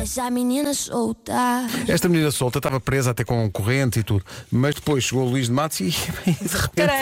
Essa menina solta. Esta menina solta estava presa até com corrente e tudo, mas depois chegou o Luís de Matos e de repente,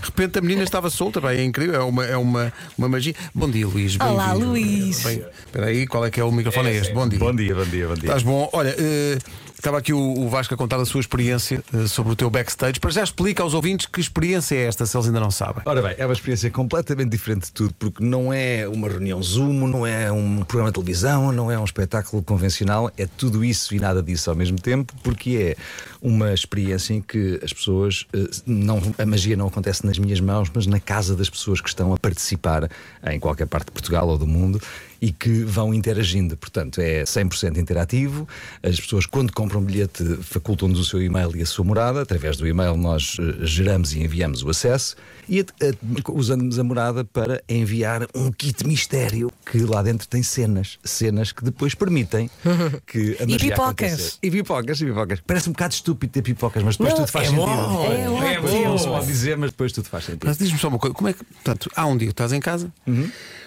de repente a menina estava solta. Bem, é incrível, é uma, é uma, uma magia. Bom dia, Luís. Olá. Luís. Espera aí, qual é que é o microfone? É, este. Bom dia. Bom dia, bom dia, bom dia. Estás bom? Olha, eh, estava aqui o, Vasco a contar a sua experiência eh, sobre o teu backstage. Para já explica aos ouvintes que experiência é esta, se eles ainda não sabem. Ora bem, é uma experiência completamente diferente de tudo, porque não é uma reunião Zoom, não é um programa de televisão, não é um espetáculo convencional, é tudo isso e nada disso ao mesmo tempo, porque é uma experiência em que as pessoas, eh, não, a magia não acontece nas minhas mãos, mas na casa das pessoas que estão a participar em qualquer parte de Portugal ou do mundo e que vão interagindo. Portanto, é 100% interativo. As pessoas, quando compram um bilhete, facultam-nos o seu e-mail e a sua morada. Através do e-mail, nós eh, geramos e enviamos o acesso e eh, usamos a morada para enviar um kit mistério que lá dentro tem cenas. Cenas que depois permitem que a magia pipocas. aconteça. E pipocas, e pipocas. Parece um bocado estúpido ter pipocas, mas depois Não, tudo faz é sentido. bom. É ótimo. Sim, não se pode dizer, mas depois tudo faz sentido. Mas diz-me só uma coisa, como é que, portanto, há um dia que estás em casa,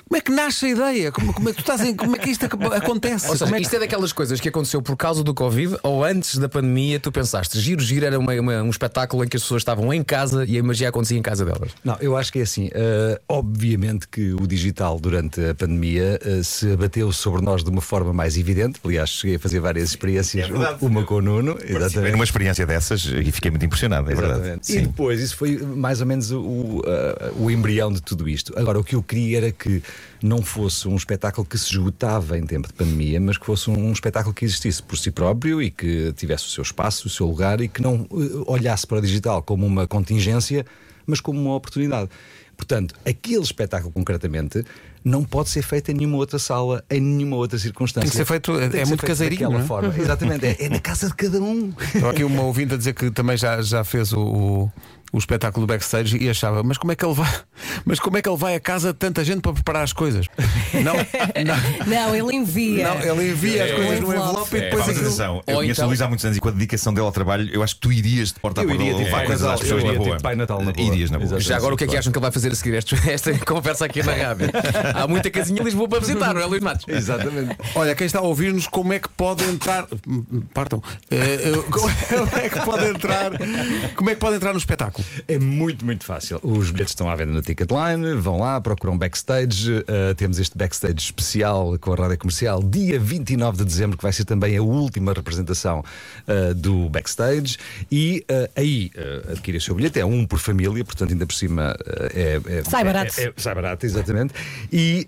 como é que nasce a ideia? Como, como é que tu estás em, como é que isto ac- acontece? Ou seja, Como é que- isto é daquelas coisas que aconteceu por causa do Covid ou antes da pandemia, tu pensaste, giro, giro era uma- uma- um espetáculo em que as pessoas estavam em casa e a magia acontecia em casa delas. Não, eu acho que é assim. eh, obviamente que o digital durante a pandemia eh, se abateu sobre nós de uma forma mais evidente. Aliás, cheguei a fazer várias experiências, uma com o Nuno. Exatamente. numa experiência dessas e fiquei muito impressionado, é verdade. Exatamente. E depois, isso foi mais ou menos o, ah, o embrião de tudo isto. Agora, o que eu queria era que não fosse um espetáculo que se esgotava em tempo de pandemia, mas que fosse um, espetáculo que existisse por si próprio e que tivesse o seu espaço, o seu lugar e que não eh, olhasse para o digital como uma contingência, mas como uma oportunidade. Portanto, aquele espetáculo concretamente não pode ser feito em nenhuma outra sala, em nenhuma outra circunstância. Tem que ser feito- é- que é ser muito feito caseirinho, daquela não é? forma. Exatamente, é, é na casa de cada um. Estava aqui uma ouvinte a dizer que também já, já fez o, o, o espetáculo do backstage e achava, mas como é que ele vai? Mas como é que ele vai a casa de tanta gente para preparar as coisas? Não, não, Não, ele envia. não ele envia as É, coisas no envelope. envelope e É, depois mas aquilo. atenção, eu Ou conheço então- o Luís há muitos anos e com a dedicação dele ao trabalho, eu acho que tu irias de porta a porta levar Pai coisas Natal, às pessoas na boa. Pai Natal na boa. Irias na boa. Já agora o que é que acham que ele vai fazer a seguir esta, esta conversa aqui na rádio? Há muita casinha em Lisboa para visitar, não é, Luís Matos? Exatamente. Olha, quem está a ouvir-nos, como é que pode entrar? Partam. Eh, Como é que pode entrar? Como é que pode entrar no espetáculo? É muito, muito fácil. Os bilhetes estão à venda na Ticketline, vão lá, procuram backstage. Uh, temos este backstage especial com a rádio comercial, dia 29 de dezembro, que vai ser também a última representação uh, do backstage. E uh, aí uh, adquire o seu bilhete, é um por família, portanto, ainda por cima é, é- Sai barato. é- é- sai barato, exatamente. E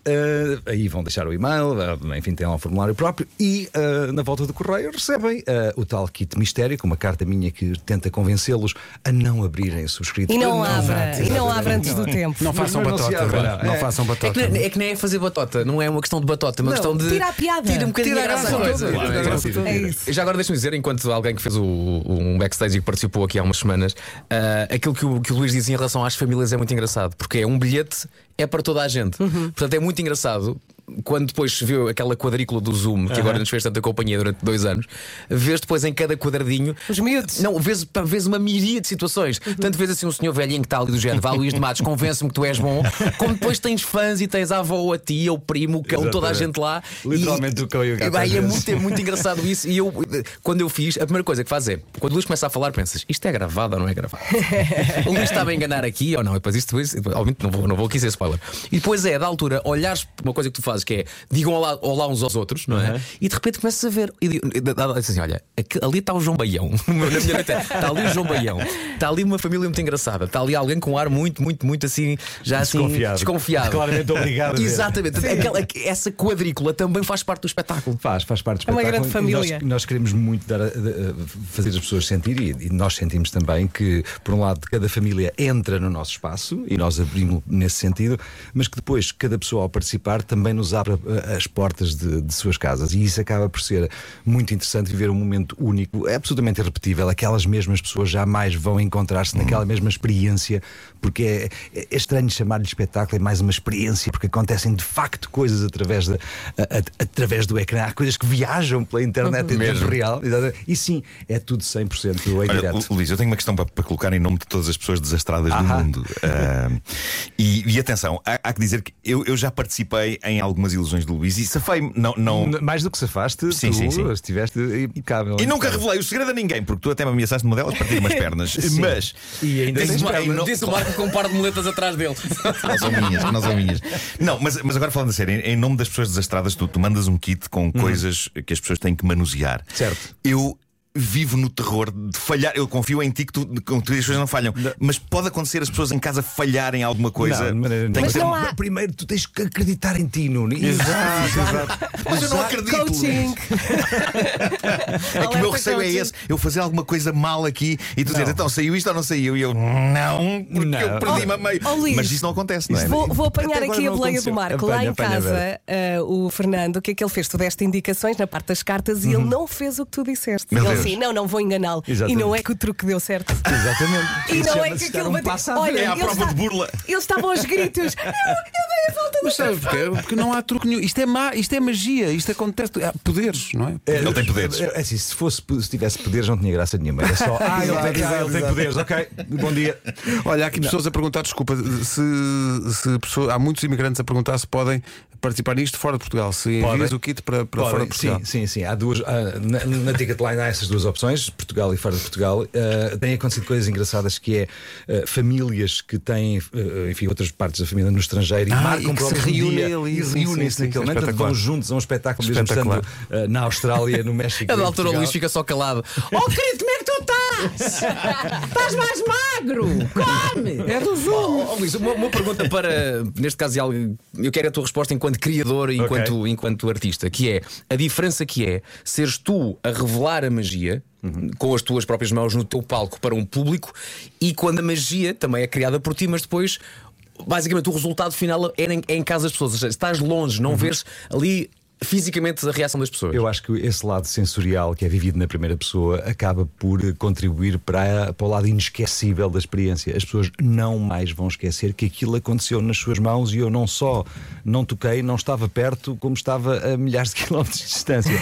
aí vão deixar o e-mail, enfim, tem lá um formulário próprio. E na volta do correio recebem o tal kit mistério, com uma carta minha que tenta convencê-los a não abrirem o subscrito. E não abra, e não abra antes do tempo. Não façam mas não se batota, não. É. façam É batota. que, é que nem é fazer batota, não é uma questão de batota, é uma questão de. tira a piada. Tira um bocadinho Tira a graça à graça coisa. toda. Claro, Tira a é graça isso. toda. É isso. Já agora deixa-me dizer, enquanto alguém que fez o, um backstage e que participou aqui há umas semanas, ah, aquilo que o, que o Luís dizia em relação às famílias é muito engraçado, porque é um bilhete, é para toda a gente. Portanto, é muito engraçado. Quando depois se viu aquela quadrícula do Zoom, que agora nos fez tanta companhia durante dois anos, vês depois em cada quadradinho Os miúdos. não, vês, vês uma miríade de situações. Tanto vês assim um senhor velhinho que está ali do género, vá Luís de Matos, convence-me que tu és bom, como depois tens fãs e tens a avó, a tia, o primo, o cão, toda a gente lá. Literalmente o cão e o gato, vai, às é, muito, é muito engraçado isso. E eu, quando eu fiz, a primeira coisa que faz é, quando o Luís começa a falar, pensas, isto é gravado ou não é gravado? o Luís estava a enganar aqui ou não? E depois isto, depois, obviamente, não vou, não vou aqui ser spoiler. E depois é, da altura, olhares para uma coisa que tu fazes que é digam olá, olá uns aos outros, não é? E de repente começas a ver. E e assim: olha, aqui- ali está o João Baião. Na minha mente é, está ali o João Baião. Está ali uma família muito engraçada. Está ali alguém com um ar muito, muito, muito assim, já assim Desconfiado. desconfiado. Claramente obrigado. Exatamente. Aquela, essa quadrícula também faz parte do espetáculo. Faz, faz parte do É uma espetáculo. grande E família. Nós, nós queremos muito dar a- a- a fazer as pessoas sentir, e, e nós sentimos também que, por um lado, cada família entra no nosso espaço e nós abrimos nesse sentido, mas que depois cada pessoa, ao participar, também nos abre uh, as portas de, de suas casas. E isso acaba por ser muito interessante viver um momento único, é absolutamente irrepetível. Aquelas mesmas pessoas jamais vão encontrar-se naquela mesma experiência, porque é, é- é estranho chamar-lhe espetáculo, é mais uma experiência, porque acontecem de facto coisas através, da, a- a- através do ecrã. Há coisas que viajam pela internet em tempo real. E sim, é tudo 100% em Olha, direto. Lu- Luís, eu tenho uma questão para, para colocar em nome de todas as pessoas desastradas do mundo. Ah, e, e atenção, há, há que dizer que eu, eu já participei em algumas ilusões do Luís e safei-me. Não, não... Mais do que safaste, Sim, tu sim, sim. estiveste impecável. E nunca revelei o segredo a ninguém, porque tu até me ameaçaste numa delas partir umas pernas. Mas. E ainda Disse- Ei, não- Disse o Marco com um par de moletas atrás dele. Não são minhas, não são minhas. Não, mas, mas agora falando a sério, em, nome das pessoas desastradas, tu, tu mandas um kit com coisas que as pessoas têm que manusear. Certo. Eu. Vivo no terror de falhar. Eu confio em ti que tu, que tu as coisas não falham. Mas pode acontecer as pessoas em casa falharem alguma coisa. Não, Mas não há- Primeiro, tu tens que acreditar em ti, Nuno. Exato, exato. Mas eu não acredito. Coaching. É que o meu receio é coaching. esse, eu fazer alguma coisa mal aqui e tu dizer, então saiu isto ou não saiu? E eu, não, porque Não. eu perdi-me a meio. Oh, Luís, Mas isso não acontece, não é? Vou, vou apanhar aqui a não boleia do Marco. Apanha, Lá em apanha, casa, ah, o Fernando, o que é que ele fez? Tu deste indicações na parte das cartas e ele não fez o que tu disseste. Meu ele. Assim, não, não vou enganá-lo. E não é que o truque deu certo. Exatamente. E Isso não é que aquilo um bateu. Olha, É a prova de burla. Eles estavam aos gritos. Eu, eu dei a volta Mas sabes porquê? Porque não há truque nenhum. Isto é, má, isto é magia, isto acontece. Há poderes, não é? Ele tem poderes. É assim, se, fosse, se tivesse poderes, não tinha graça nenhuma. Era só. Ah, ele tem, Exato, ah, ele tem poderes, ok. Bom dia. Olha, há aqui pessoas a perguntar, desculpa, se, se pessoas- há muitos imigrantes a perguntar se podem participar nisto fora de Portugal, se envias o kit para, para fora de Portugal. sim, sim, sim. Há duas. há- na, na Ticketline há essas duas opções, Portugal e fora de Portugal. Uh, têm acontecido coisas engraçadas que é uh, famílias que têm, uh, enfim, outras partes da família no estrangeiro e Ah, marcam e para reúnem dia ali, e reúnem-se naquele momento, vão juntos a um espetáculo, mesmo estando uh, na Austrália, no México. A da em altura o. Luís fica só calado. Oh querido, como é que tu estás? mais magro? Come! É do Zoom. Oh, Luís, uma, uma pergunta para, neste caso, algo- eu quero a tua resposta enquanto criador e enquanto, enquanto artista, que é a diferença que é seres tu a revelar a magia. Com as tuas próprias mãos no teu palco para um público e quando a magia também é criada por ti, mas depois basicamente o resultado final é em, é em casa das pessoas. Ou seja, estás longe, não vês ali fisicamente a reação das pessoas. Eu acho que esse lado sensorial que é vivido na primeira pessoa acaba por contribuir para, para o lado inesquecível da experiência. As pessoas não mais vão esquecer que aquilo aconteceu nas suas mãos e eu não só não toquei, não estava perto, como estava a milhares de quilómetros de distância.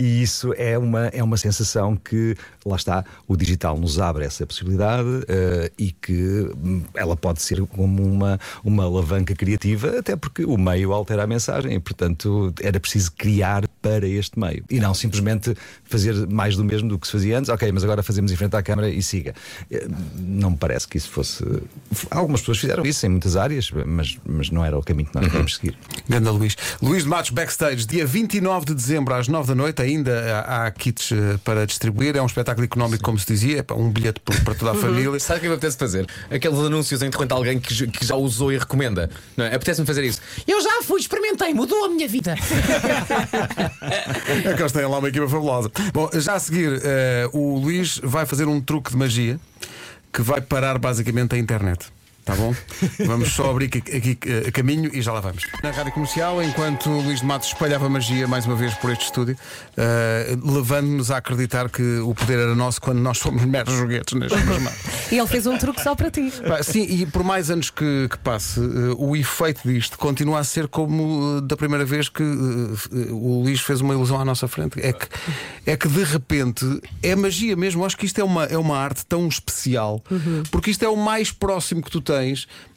E isso é uma, é uma sensação que, lá está, o digital nos abre essa possibilidade eh, e que hum, ela pode ser como uma, uma alavanca criativa, até porque o meio altera a mensagem e, portanto, era preciso criar para este meio e não simplesmente fazer mais do mesmo do que se fazia antes. Ok, mas agora fazemos em frente à câmara e siga. Eh, Não me parece que isso fosse. Algumas pessoas fizeram isso em muitas áreas, mas, mas não era o caminho que nós devemos seguir. Ganda Luís. Luís de Matos Backstage, dia 29 de dezembro às 9 da noite. Ainda há, kits eh, para distribuir. É um espetáculo económico, como se dizia, é um bilhete para toda a família. Sabe o que me apetece fazer? Aqueles anúncios em repente alguém que, que já usou e recomenda. Não é? Apetece-me fazer isso. Eu já fui, experimentei, mudou a minha vida. É que eles têm lá uma equipa fabulosa. Bom, já a seguir, eh, o Luís vai fazer um truque de magia que vai parar basicamente a internet. Tá bom? Vamos só abrir aqui, aqui, eh, caminho e já lá vamos. Na rádio comercial, enquanto o Luís de Matos espalhava magia mais uma vez por este estúdio, eh, levando-nos a acreditar que o poder era nosso quando nós fomos meros joguetes nas suas mãos. E ele fez um truque só para ti. Sim, e por mais anos que, que passe, eh, o efeito disto continua a ser como eh, da primeira vez que o Luís fez uma ilusão à nossa frente. É que, é que de repente é magia mesmo. Acho que isto é uma, é uma arte tão especial, porque isto é o mais próximo que tu tens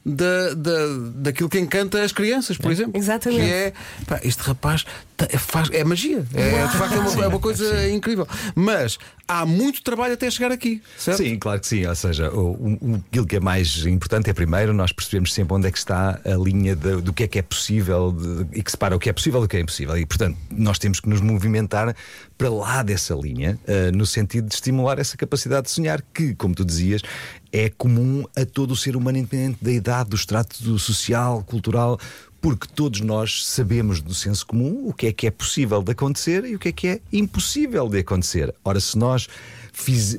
da, da, daquilo que encanta as crianças, por exemplo. Exatamente. Que é, pá, este rapaz ta- faz, é magia. É, de facto é uma, é uma coisa incrível. Mas há muito trabalho até chegar aqui, certo? Sim, claro que sim. Ou seja, o, o- aquilo que é mais importante é primeiro nós percebemos sempre onde é que está a linha de- do que é que é possível de- e que separa o que é possível do que é impossível. E portanto, nós temos que nos movimentar para lá dessa linha, eh, no sentido de estimular essa capacidade de sonhar, que, como tu dizias, é comum a todo o ser humano, independente da idade, do extrato social, cultural. Porque todos nós sabemos do senso comum o que é que é possível de acontecer e o que é que é impossível de acontecer. Ora, se nós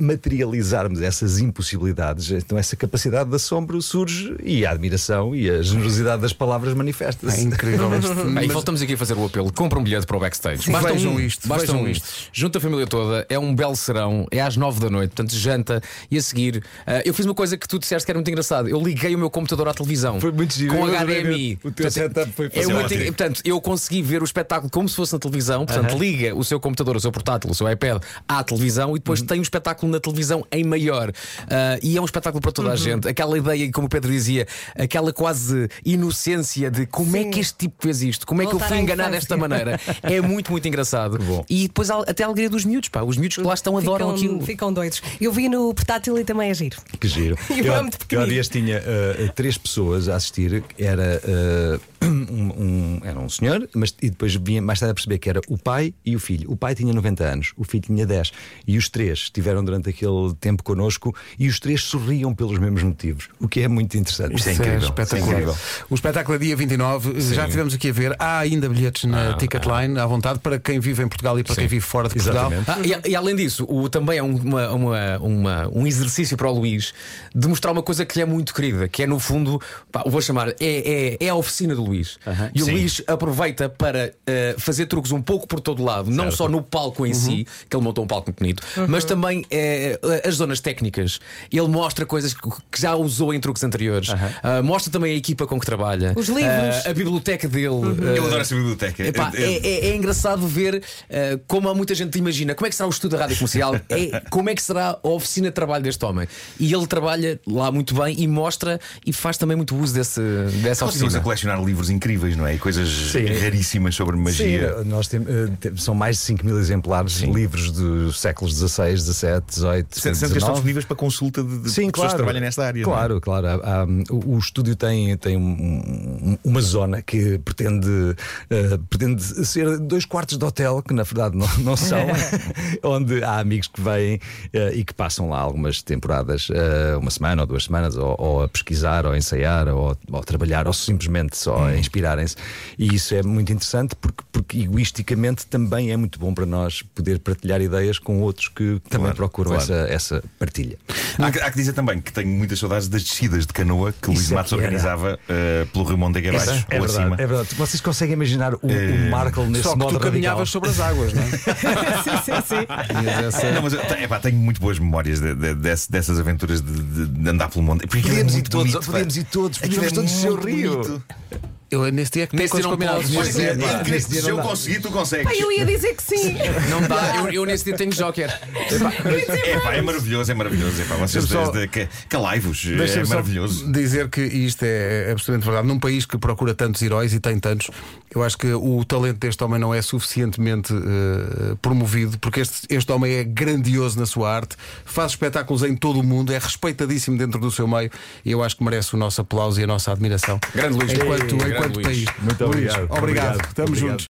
materializarmos essas impossibilidades, então essa capacidade de assombro surge e a admiração e a generosidade das palavras É manifesta-se. incrível. Este- Aí mas- voltamos aqui a fazer o apelo. Compra um bilhete para o backstage. Vejam um, isto, Basta um. isto. Junta a família toda, é um belo serão, é às nove da noite, portanto, janta e a seguir. ah, eu fiz uma coisa que tu disseste que era muito engraçado. Eu liguei o meu computador à televisão Foi muito giro. com HDMI. o teu Portanto, setup foi É é ótimo. portanto, eu consegui ver o espetáculo como se fosse na televisão. Portanto, liga o seu computador, o seu portátil, o seu iPad à televisão e depois tem o espetáculo na televisão em maior. Ah, e é um espetáculo para toda a gente. Aquela ideia, como o Pedro dizia, aquela quase inocência de como é Sim. que este tipo fez isto, como é que eu fui enganado desta maneira. É muito, muito engraçado. Bom. E depois até a alegria dos miúdos, pá. Os miúdos que lá estão adoram ficam, aquilo. ficam doidos. Eu vi no portátil e também é giro. Que giro. E eu, é eu há pequenino. dias tinha uh, três pessoas a assistir. Era, uh, um, um- era um senhor, mas e depois vinha mais tarde a perceber que era o pai e o filho. O pai tinha 90 anos, o filho tinha 10. E os três estiveram durante aquele tempo connosco e os três sorriam pelos mesmos motivos, o que é muito interessante. Isto é Isso incrível. espetacular. Isso é incrível. o espetáculo é dia 29. Já tivemos aqui a ver. Há ainda bilhetes na Ticketline à vontade para quem vive em Portugal e para quem vive fora de Portugal. Exatamente. Ah, e, e além disso, o, também é um, uma- uma- uma- um exercício para o Luís de mostrar uma coisa que lhe é muito querida, que é no fundo, pá, vou chamar, é, é, é a oficina do Luís. E o Sim. Luís aproveita para eh, fazer truques um pouco por todo lado, não só no palco em si, que ele montou um palco muito bonito, mas também eh, as zonas técnicas. Ele mostra coisas que, já usou em truques anteriores, Ah, mostra também a equipa com que trabalha, Os livros. Ah, a biblioteca dele. Eu ah, adoro essa biblioteca. Epá, É- é- é, engraçado ver uh, como há muita gente imagina como é que será o estudo da rádio comercial, é, como é que será a oficina de trabalho deste homem. E ele trabalha lá muito bem e mostra e faz também muito uso desse, dessa Continuamos oficina. a colecionar livros incríveis, não é? E coisas raríssimas sobre magia. Sim, nós temos, uh, tem- são mais de 5 mil exemplares, livros dos séculos XVI, XVII, XVIII, Sendo que estão disponíveis para consulta de, de Sim, pessoas claro. que trabalham nesta área. não é? Claro, claro. Há- há, hum, o, estúdio tem, tem um- um- uma zona que pretende, eh, pretende ser dois quartos de hotel, que na verdade não, não são, onde há amigos que vêm eh, e que passam lá algumas temporadas, eh, uma semana ou duas semanas, ou, ou a pesquisar, ou a ensaiar, ou, ou a trabalhar, ou simplesmente só a inspirarem-se. E isso é muito interessante porque, porque egoisticamente também é muito bom para nós poder partilhar ideias com outros que também Claro, procuram claro. essa, essa partilha. Há, que- há que dizer também que tenho muitas saudades das descidas de canoa que o Luís é Matos organizava eh, pelo Rio Mondego abaixo É ou verdade, acima. é verdade. Vocês conseguem imaginar o, Eh, o Markle nesse Só que modo tu radical? caminhavas sobre as águas, não é? sim, sim, sim. Não, mas eu, epá, tenho muito boas memórias de- de- desse- dessas aventuras de, de- de andar pelo mundo. É Podíamos ir muito todos, bonito, podíamos ir todos, podíamos é todos descer o rio. bonito. Eu nesse dia é que Nesse dia não é, é, pá. Nesse dia Se eu dá. conseguir, tu consegues. Pai, eu ia dizer que sim. Não dá, eu, eu nesse dia tenho Joker. É, pá, é maravilhoso, é maravilhoso. Epá, vocês Deixa-me só- que calai-vos, é maravilhoso. dizer que isto é absolutamente verdade. Num país que procura tantos heróis e tem tantos, eu acho que o talento deste homem não é suficientemente eh, promovido, porque este, este homem é grandioso na sua arte, faz espetáculos em todo o mundo, é respeitadíssimo dentro do seu meio e eu acho que merece o nosso aplauso e a nossa admiração. Grande Luís. Enquanto, enquanto Luís. país. Muito Luís, obrigado. Obrigado. Obrigado. Estamos Obrigado. juntos.